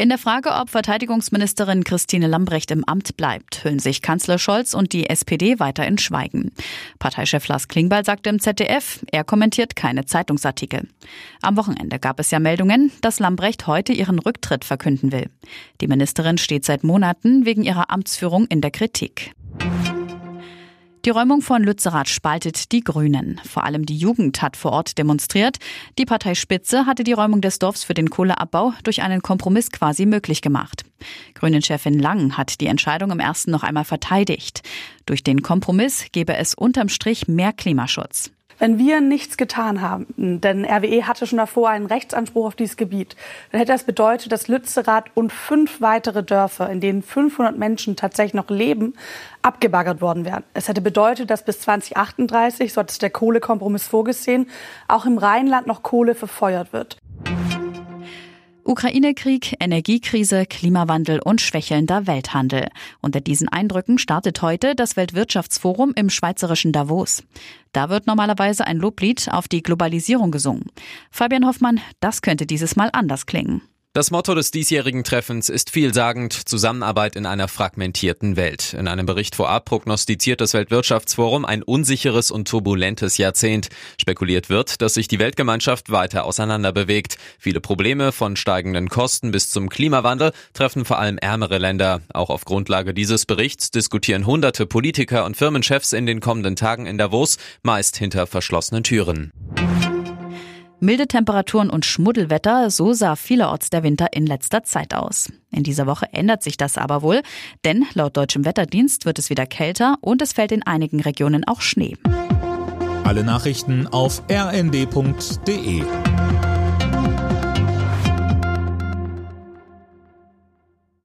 In der Frage, ob Verteidigungsministerin Christine Lambrecht im Amt bleibt, hüllen sich Kanzler Scholz und die SPD weiter in Schweigen. Parteichef Lars Klingbeil sagte im ZDF, er kommentiert keine Zeitungsartikel. Am Wochenende gab es ja Meldungen, dass Lambrecht heute ihren Rücktritt verkünden will. Die Ministerin steht seit Monaten wegen ihrer Amtsführung in der Kritik. Die Räumung von Lützerath spaltet die Grünen. Vor allem die Jugend hat vor Ort demonstriert. Die Parteispitze hatte die Räumung des Dorfs für den Kohleabbau durch einen Kompromiss quasi möglich gemacht. Grünen-Chefin Lang hat die Entscheidung im ersten noch einmal verteidigt. Durch den Kompromiss gebe es unterm Strich mehr Klimaschutz wenn wir nichts getan haben, denn RWE hatte schon davor einen Rechtsanspruch auf dieses Gebiet, dann hätte das bedeutet, dass Lützerath und fünf weitere Dörfer, in denen 500 Menschen tatsächlich noch leben, abgebaggert worden wären. Es hätte bedeutet, dass bis 2038, so hat es der Kohlekompromiss vorgesehen, auch im Rheinland noch Kohle verfeuert wird. Ukraine-Krieg, Energiekrise, Klimawandel und schwächelnder Welthandel. Unter diesen Eindrücken startet heute das Weltwirtschaftsforum im schweizerischen Davos. Da wird normalerweise ein Loblied auf die Globalisierung gesungen. Fabian Hoffmann, das könnte dieses Mal anders klingen. Das Motto des diesjährigen Treffens ist vielsagend Zusammenarbeit in einer fragmentierten Welt. In einem Bericht vorab prognostiziert das Weltwirtschaftsforum ein unsicheres und turbulentes Jahrzehnt. Spekuliert wird, dass sich die Weltgemeinschaft weiter auseinanderbewegt. Viele Probleme von steigenden Kosten bis zum Klimawandel treffen vor allem ärmere Länder. Auch auf Grundlage dieses Berichts diskutieren hunderte Politiker und Firmenchefs in den kommenden Tagen in Davos, meist hinter verschlossenen Türen. Milde Temperaturen und Schmuddelwetter, so sah vielerorts der Winter in letzter Zeit aus. In dieser Woche ändert sich das aber wohl, denn laut deutschem Wetterdienst wird es wieder kälter und es fällt in einigen Regionen auch Schnee. Alle Nachrichten auf rnd.de